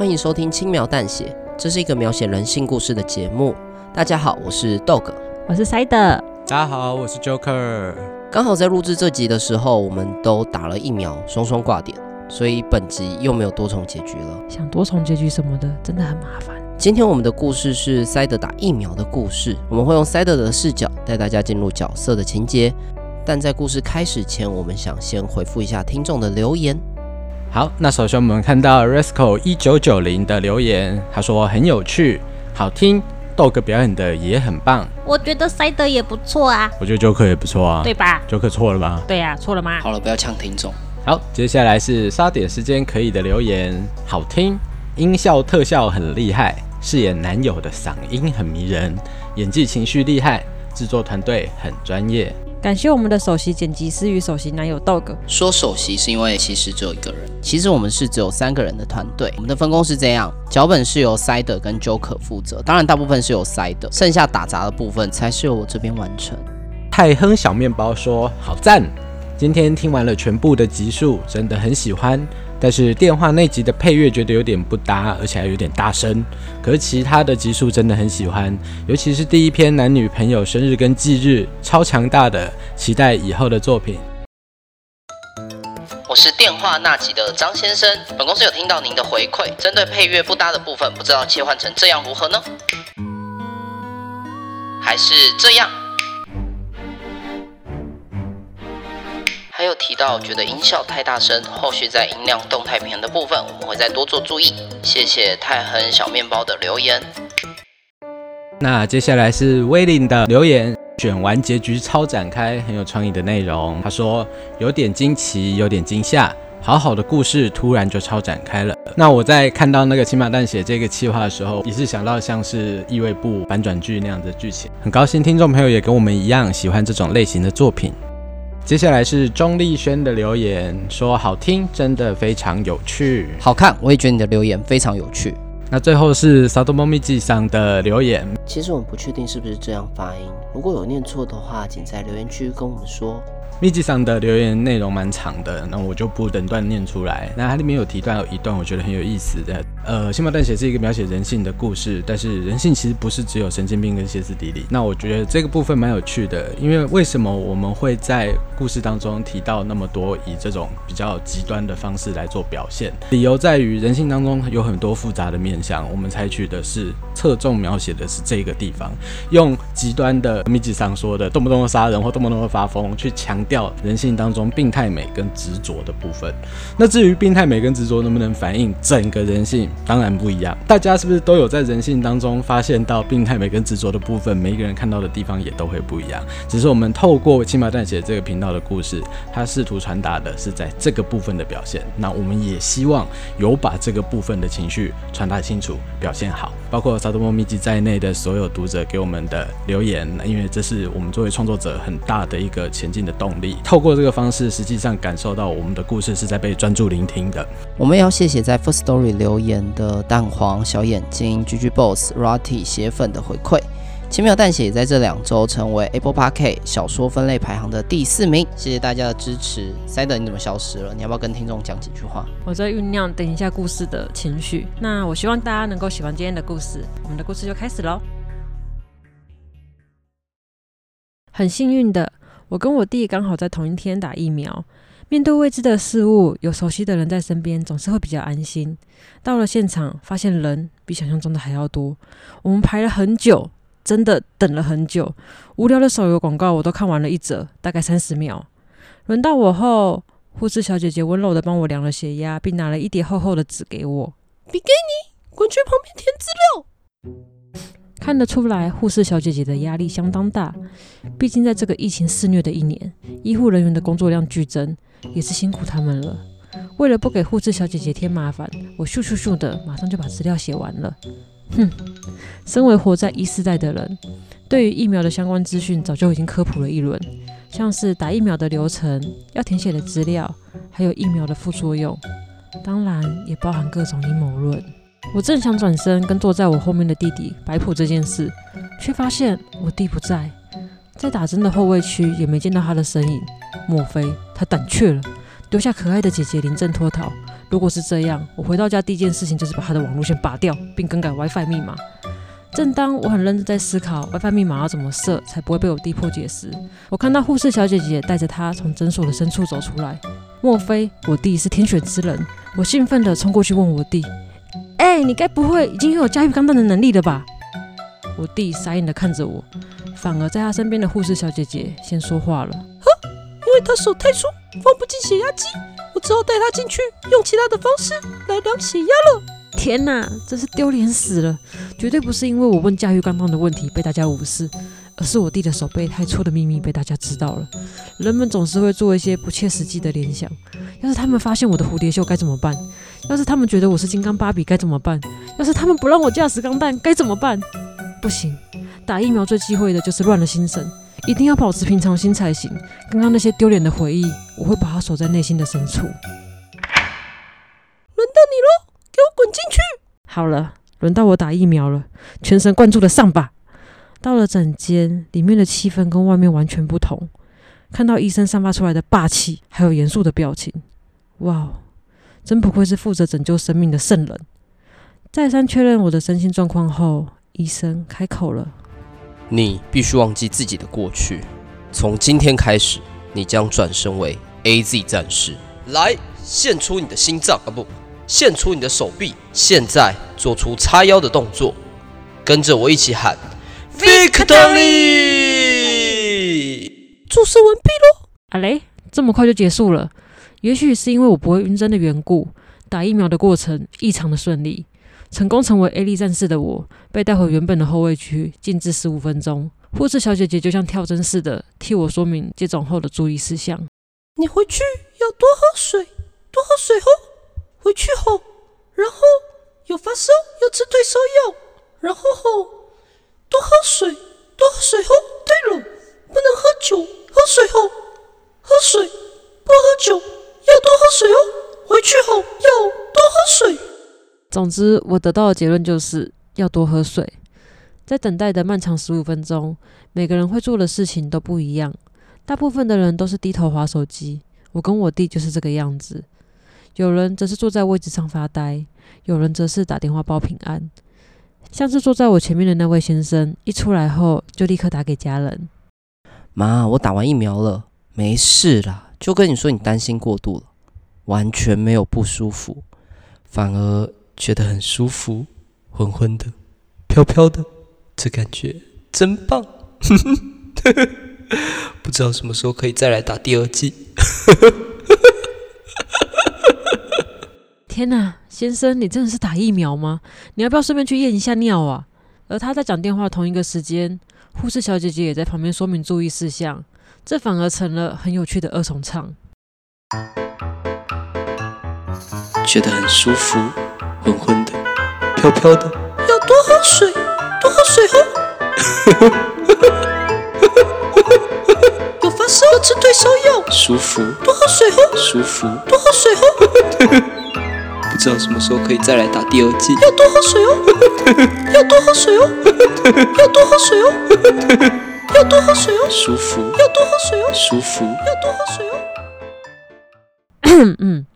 欢迎收听《轻描淡写》，这是一个描写人性故事的节目。大家好，我是 Dog，我是 Side。大家好，我是 Joker。刚好在录制这集的时候，我们都打了疫苗，双双挂点，所以本集又没有多重结局了。想多重结局什么的，真的很麻烦。今天我们的故事是 Side 打疫苗的故事，我们会用 Side 的视角带大家进入角色的情节。但在故事开始前，我们想先回复一下听众的留言。好，那首先我们看到 Resco 一九九零的留言，他说很有趣，好听，Dog 表演的也很棒。我觉得 Side 也不错啊。我觉得 Joker 也不错啊，对吧？Joker 错了吗？对呀、啊，错了吗？好了，不要呛听众。好，接下来是杀点时间可以的留言，好听，音效特效很厉害，饰演男友的嗓音很迷人，演技情绪厉害，制作团队很专业。感谢我们的首席剪辑师与首席男友 Dog。说首席是因为其实只有一个人，其实我们是只有三个人的团队。我们的分工是这样：脚本是由 Side 跟 Joker 负责，当然大部分是由 Side，剩下打杂的部分才是由我这边完成。泰亨小面包说：“好赞！今天听完了全部的集数，真的很喜欢。”但是电话那集的配乐觉得有点不搭，而且还有点大声。可是其他的集数真的很喜欢，尤其是第一篇男女朋友生日跟忌日，超强大的，期待以后的作品。我是电话那集的张先生，本公司有听到您的回馈，针对配乐不搭的部分，不知道切换成这样如何呢？还是这样？还有提到觉得音效太大声，后续在音量动态平衡的部分，我们会再多做注意。谢谢太亨小面包的留言。那接下来是威林的留言，选完结局超展开，很有创意的内容。他说有点惊奇，有点惊吓，好好的故事突然就超展开了。那我在看到那个轻描淡写这个企划的时候，也是想到像是异味部反转剧那样的剧情。很高兴听众朋友也跟我们一样喜欢这种类型的作品。接下来是钟丽轩的留言，说好听，真的非常有趣，好看。我也觉得你的留言非常有趣。那最后是萨多猫咪记上的留言，其实我们不确定是不是这样发音，如果有念错的话，请在留言区跟我们说。秘籍上的留言内容蛮长的，那我就不整段念出来。那它里面有提到有一段，我觉得很有意思的。呃，轻描淡血是一个描写人性的故事，但是人性其实不是只有神经病跟歇斯底里。那我觉得这个部分蛮有趣的，因为为什么我们会在故事当中提到那么多以这种比较极端的方式来做表现？理由在于人性当中有很多复杂的面向，我们采取的是侧重描写的是这个地方，用极端的密集上说的动不动的杀人或动不动的发疯去强。调人性当中病态美跟执着的部分。那至于病态美跟执着能不能反映整个人性，当然不一样。大家是不是都有在人性当中发现到病态美跟执着的部分？每一个人看到的地方也都会不一样。只是我们透过轻描淡写这个频道的故事，它试图传达的是在这个部分的表现。那我们也希望有把这个部分的情绪传达清楚，表现好。包括萨多莫秘籍在内的所有读者给我们的留言，因为这是我们作为创作者很大的一个前进的动力。透过这个方式，实际上感受到我们的故事是在被专注聆听的。我们要谢谢在 First Story 留言的蛋黄、小眼睛、GG Boss、Rotty 血粉的回馈。轻描淡写也在这两周成为 Apple Podcast 小说分类排行的第四名。谢谢大家的支持。Side 你怎么消失了？你要不要跟听众讲几句话？我在酝酿等一下故事的情绪。那我希望大家能够喜欢今天的故事。我们的故事就开始喽。很幸运的。我跟我弟刚好在同一天打疫苗。面对未知的事物，有熟悉的人在身边，总是会比较安心。到了现场，发现人比想象中的还要多。我们排了很久，真的等了很久。无聊的手游广告我都看完了一则，大概三十秒。轮到我后，护士小姐姐温柔地帮我量了血压，并拿了一叠厚厚的纸给我。笔给你，滚去旁边填资料。看得出来，护士小姐姐的压力相当大。毕竟在这个疫情肆虐的一年，医护人员的工作量剧增，也是辛苦他们了。为了不给护士小姐姐添麻烦，我咻咻咻的马上就把资料写完了。哼，身为活在 E 世代的人，对于疫苗的相关资讯早就已经科普了一轮，像是打疫苗的流程、要填写的资料，还有疫苗的副作用，当然也包含各种阴谋论。我正想转身跟坐在我后面的弟弟摆谱这件事，却发现我弟不在，在打针的后卫区也没见到他的身影。莫非他胆怯了，丢下可爱的姐姐临阵脱逃，如果是这样，我回到家第一件事情就是把他的网路线拔掉，并更改 WiFi 密码。正当我很认真在思考 WiFi 密码要怎么设才不会被我弟破解时，我看到护士小姐姐带着他从诊所的深处走出来。莫非我弟是天选之人？我兴奋地冲过去问我弟：“哎、你该不会已经拥有驾驭钢弹的能力了吧？”我弟傻眼地看着我，反而在他身边的护士小姐姐先说话了：“，他手太粗，放不进血压计，我只好带他进去，用其他的方式来量血压了。”天哪，真是丢脸死了！绝对不是因为我问驾驭钢弹的问题被大家无视，而是我弟的手背太粗的秘密被大家知道了。人们总是会做一些不切实际的联想。要是他们发现我的蝴蝶袖该怎么办？要是他们觉得我是金刚芭比该怎么办？要是他们不让我驾驶钢弹该怎么办？不行，打疫苗最忌讳的就是乱了心神，一定要保持平常心才行。刚刚那些丢脸的回忆，我会把它锁在内心的深处。轮到你喽，给我滚进去！好了，轮到我打疫苗了，全神贯注的上吧。到了诊间，里面的气氛跟外面完全不同。看到医生散发出来的霸气，还有严肃的表情，哇，真不愧是负责拯救生命的圣人。再三确认我的身心状况后，医生开口了：“你必须忘记自己的过去，从今天开始，你将转身为 AZ 战士。来，献出你的心脏啊，不。”献出你的手臂，现在做出叉腰的动作，跟着我一起喊 “Victory”。注射完毕喽！啊嘞，这么快就结束了？也许是因为我不会晕针的缘故，打疫苗的过程异常的顺利，成功成为 A 力战士的我被带回原本的后卫区，静置十五分钟。护士小姐姐就像跳针似的替我说明接种后的注意事项。你回去要多喝水，多喝水哦。回去后，然后有发烧要吃退烧药，然后后多喝水，多喝水哦。对了，不能喝酒，喝水哦喝水，不喝酒，要多喝水哦。回去后要多喝水。总之，我得到的结论就是要多喝水。在等待的漫长十五分钟，每个人会做的事情都不一样。大部分的人都是低头划手机，我跟我弟就是这个样子。有人则是坐在位置上发呆，有人则是打电话报平安。像是坐在我前面的那位先生，一出来后就立刻打给家人：“妈，我打完疫苗了，没事啦。就跟你说，你担心过度了，完全没有不舒服，反而觉得很舒服，昏昏的，飘飘的，这感觉真棒。不知道什么时候可以再来打第二剂。”天呐，先生，你真的是打疫苗吗？你要不要顺便去验一下尿啊？而他在讲电话同一个时间，护士小姐姐也在旁边说明注意事项，这反而成了很有趣的二重唱。觉得很舒服，昏昏的，飘飘的，要多喝水，多喝水哦。有发烧要吃退烧药，舒服，多喝水哦。舒服，多喝水哦。不知道什么时候可以再来打第二剂。要多喝水哦，要多喝水哦，要多喝水哦，要多喝水哦，舒服。要多喝水哦，舒服。要多喝水哦。嗯，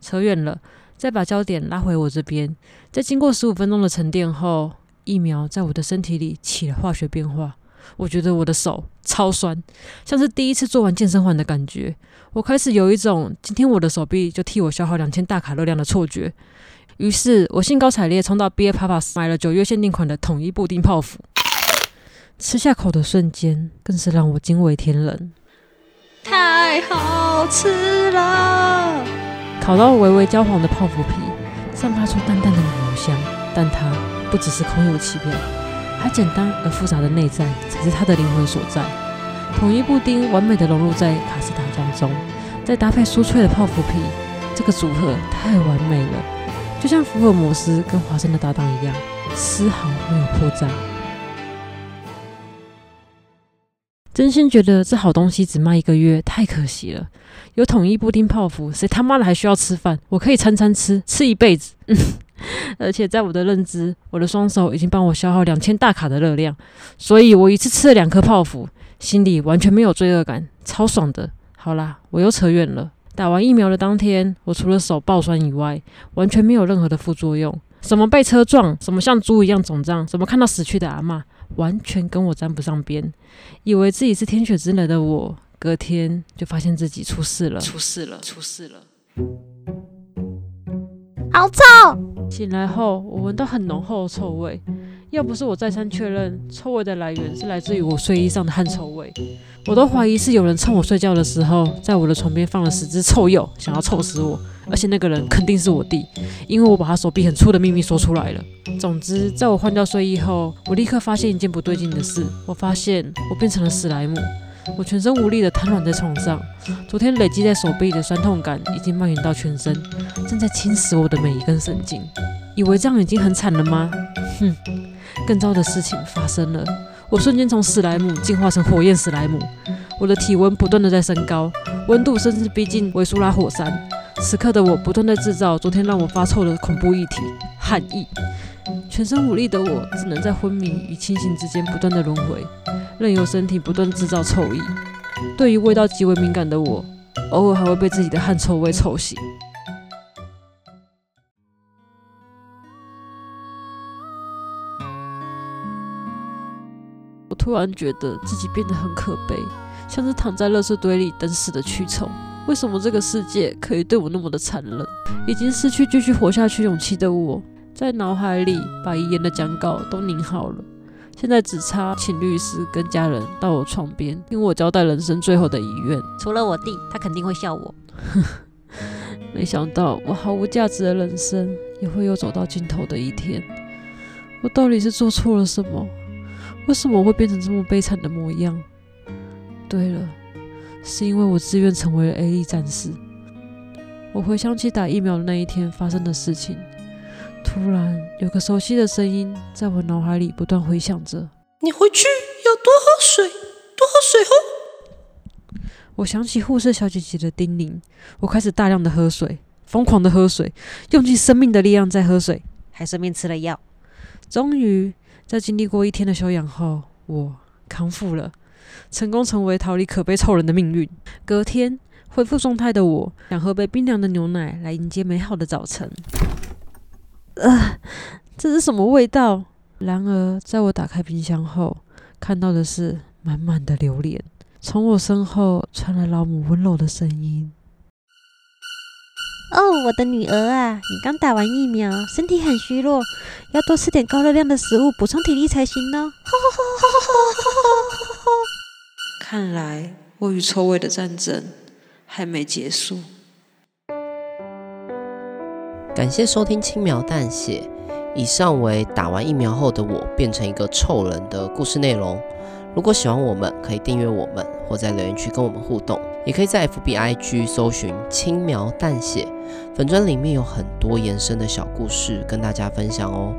扯远了，再把焦点拉回我这边。在经过十五分钟的沉淀后，疫苗在我的身体里起了化学变化。我觉得我的手超酸，像是第一次做完健身环的感觉。我开始有一种今天我的手臂就替我消耗两千大卡热量的错觉。于是我兴高采烈冲到 B A P A S 买了九月限定款的统一布丁泡芙。吃下口的瞬间，更是让我惊为天人，太好吃了！烤到微微焦黄的泡芙皮，散发出淡淡的奶油香，但它不只是空有其表。它简单而复杂的内在才是它的灵魂所在。统一布丁完美的融入在卡斯达酱中，再搭配酥脆的泡芙皮，这个组合太完美了，就像福尔摩斯跟华生的搭档一样，丝毫没有破绽。真心觉得这好东西只卖一个月太可惜了。有统一布丁泡芙，谁他妈的还需要吃饭？我可以餐餐吃，吃一辈子。而且在我的认知，我的双手已经帮我消耗两千大卡的热量，所以我一次吃了两颗泡芙，心里完全没有罪恶感，超爽的。好啦，我又扯远了。打完疫苗的当天，我除了手爆酸以外，完全没有任何的副作用。什么被车撞，什么像猪一样肿胀，什么看到死去的阿妈，完全跟我沾不上边。以为自己是天选之人的我，隔天就发现自己出事了，出事了，出事了。好臭！醒来后，我闻到很浓厚的臭味。要不是我再三确认，臭味的来源是来自于我睡衣上的汗臭味，我都怀疑是有人趁我睡觉的时候，在我的床边放了十只臭鼬，想要臭死我。而且那个人肯定是我弟，因为我把他手臂很粗的秘密说出来了。总之，在我换掉睡衣后，我立刻发现一件不对劲的事。我发现我变成了史莱姆，我全身无力的瘫软在床上。昨天累积在手臂的酸痛感已经蔓延到全身，正在侵蚀我的每一根神经。以为这样已经很惨了吗？哼，更糟的事情发生了。我瞬间从史莱姆进化成火焰史莱姆，我的体温不断的在升高，温度甚至逼近维苏拉火山。此刻的我不断在制造昨天让我发臭的恐怖液体——汗液。全身无力的我只能在昏迷与清醒之间不断的轮回，任由身体不断制造臭意。对于味道极为敏感的我，偶尔还会被自己的汗臭味臭醒。我突然觉得自己变得很可悲，像是躺在垃圾堆里等死的蛆虫。为什么这个世界可以对我那么的残忍？已经失去继续活下去勇气的我，在脑海里把遗言的讲稿都拧好了，现在只差请律师跟家人到我床边听我交代人生最后的遗愿。除了我弟，他肯定会笑我。没想到我毫无价值的人生也会有走到尽头的一天。我到底是做错了什么？为什么我会变成这么悲惨的模样？对了。是因为我自愿成为了 A 力战士。我回想起打疫苗的那一天发生的事情，突然有个熟悉的声音在我脑海里不断回响着：“你回去要多喝水，多喝水哦。”我想起护士小姐姐的叮咛，我开始大量的喝水，疯狂的喝水，用尽生命的力量在喝水，还顺便吃了药。终于在经历过一天的休养后，我康复了。成功成为逃离可悲臭人的命运。隔天恢复状态的我，想喝杯冰凉的牛奶来迎接美好的早晨。呃，这是什么味道？然而，在我打开冰箱后，看到的是满满的榴莲。从我身后传来老母温柔的声音：“哦，我的女儿啊，你刚打完疫苗，身体很虚弱，要多吃点高热量的食物，补充体力才行哦。”看来我与臭味的战争还没结束。感谢收听轻描淡写。以上为打完疫苗后的我变成一个臭人的故事内容。如果喜欢我们，可以订阅我们，或在留言区跟我们互动。也可以在 FBIG 搜寻轻描淡写粉专，里面有很多延伸的小故事跟大家分享哦。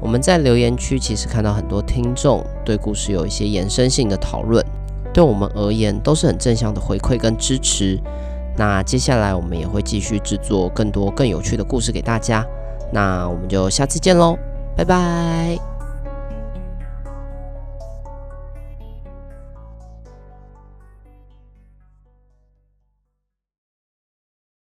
我们在留言区其实看到很多听众对故事有一些延伸性的讨论。对我们而言都是很正向的回馈跟支持。那接下来我们也会继续制作更多更有趣的故事给大家。那我们就下次见喽，拜拜。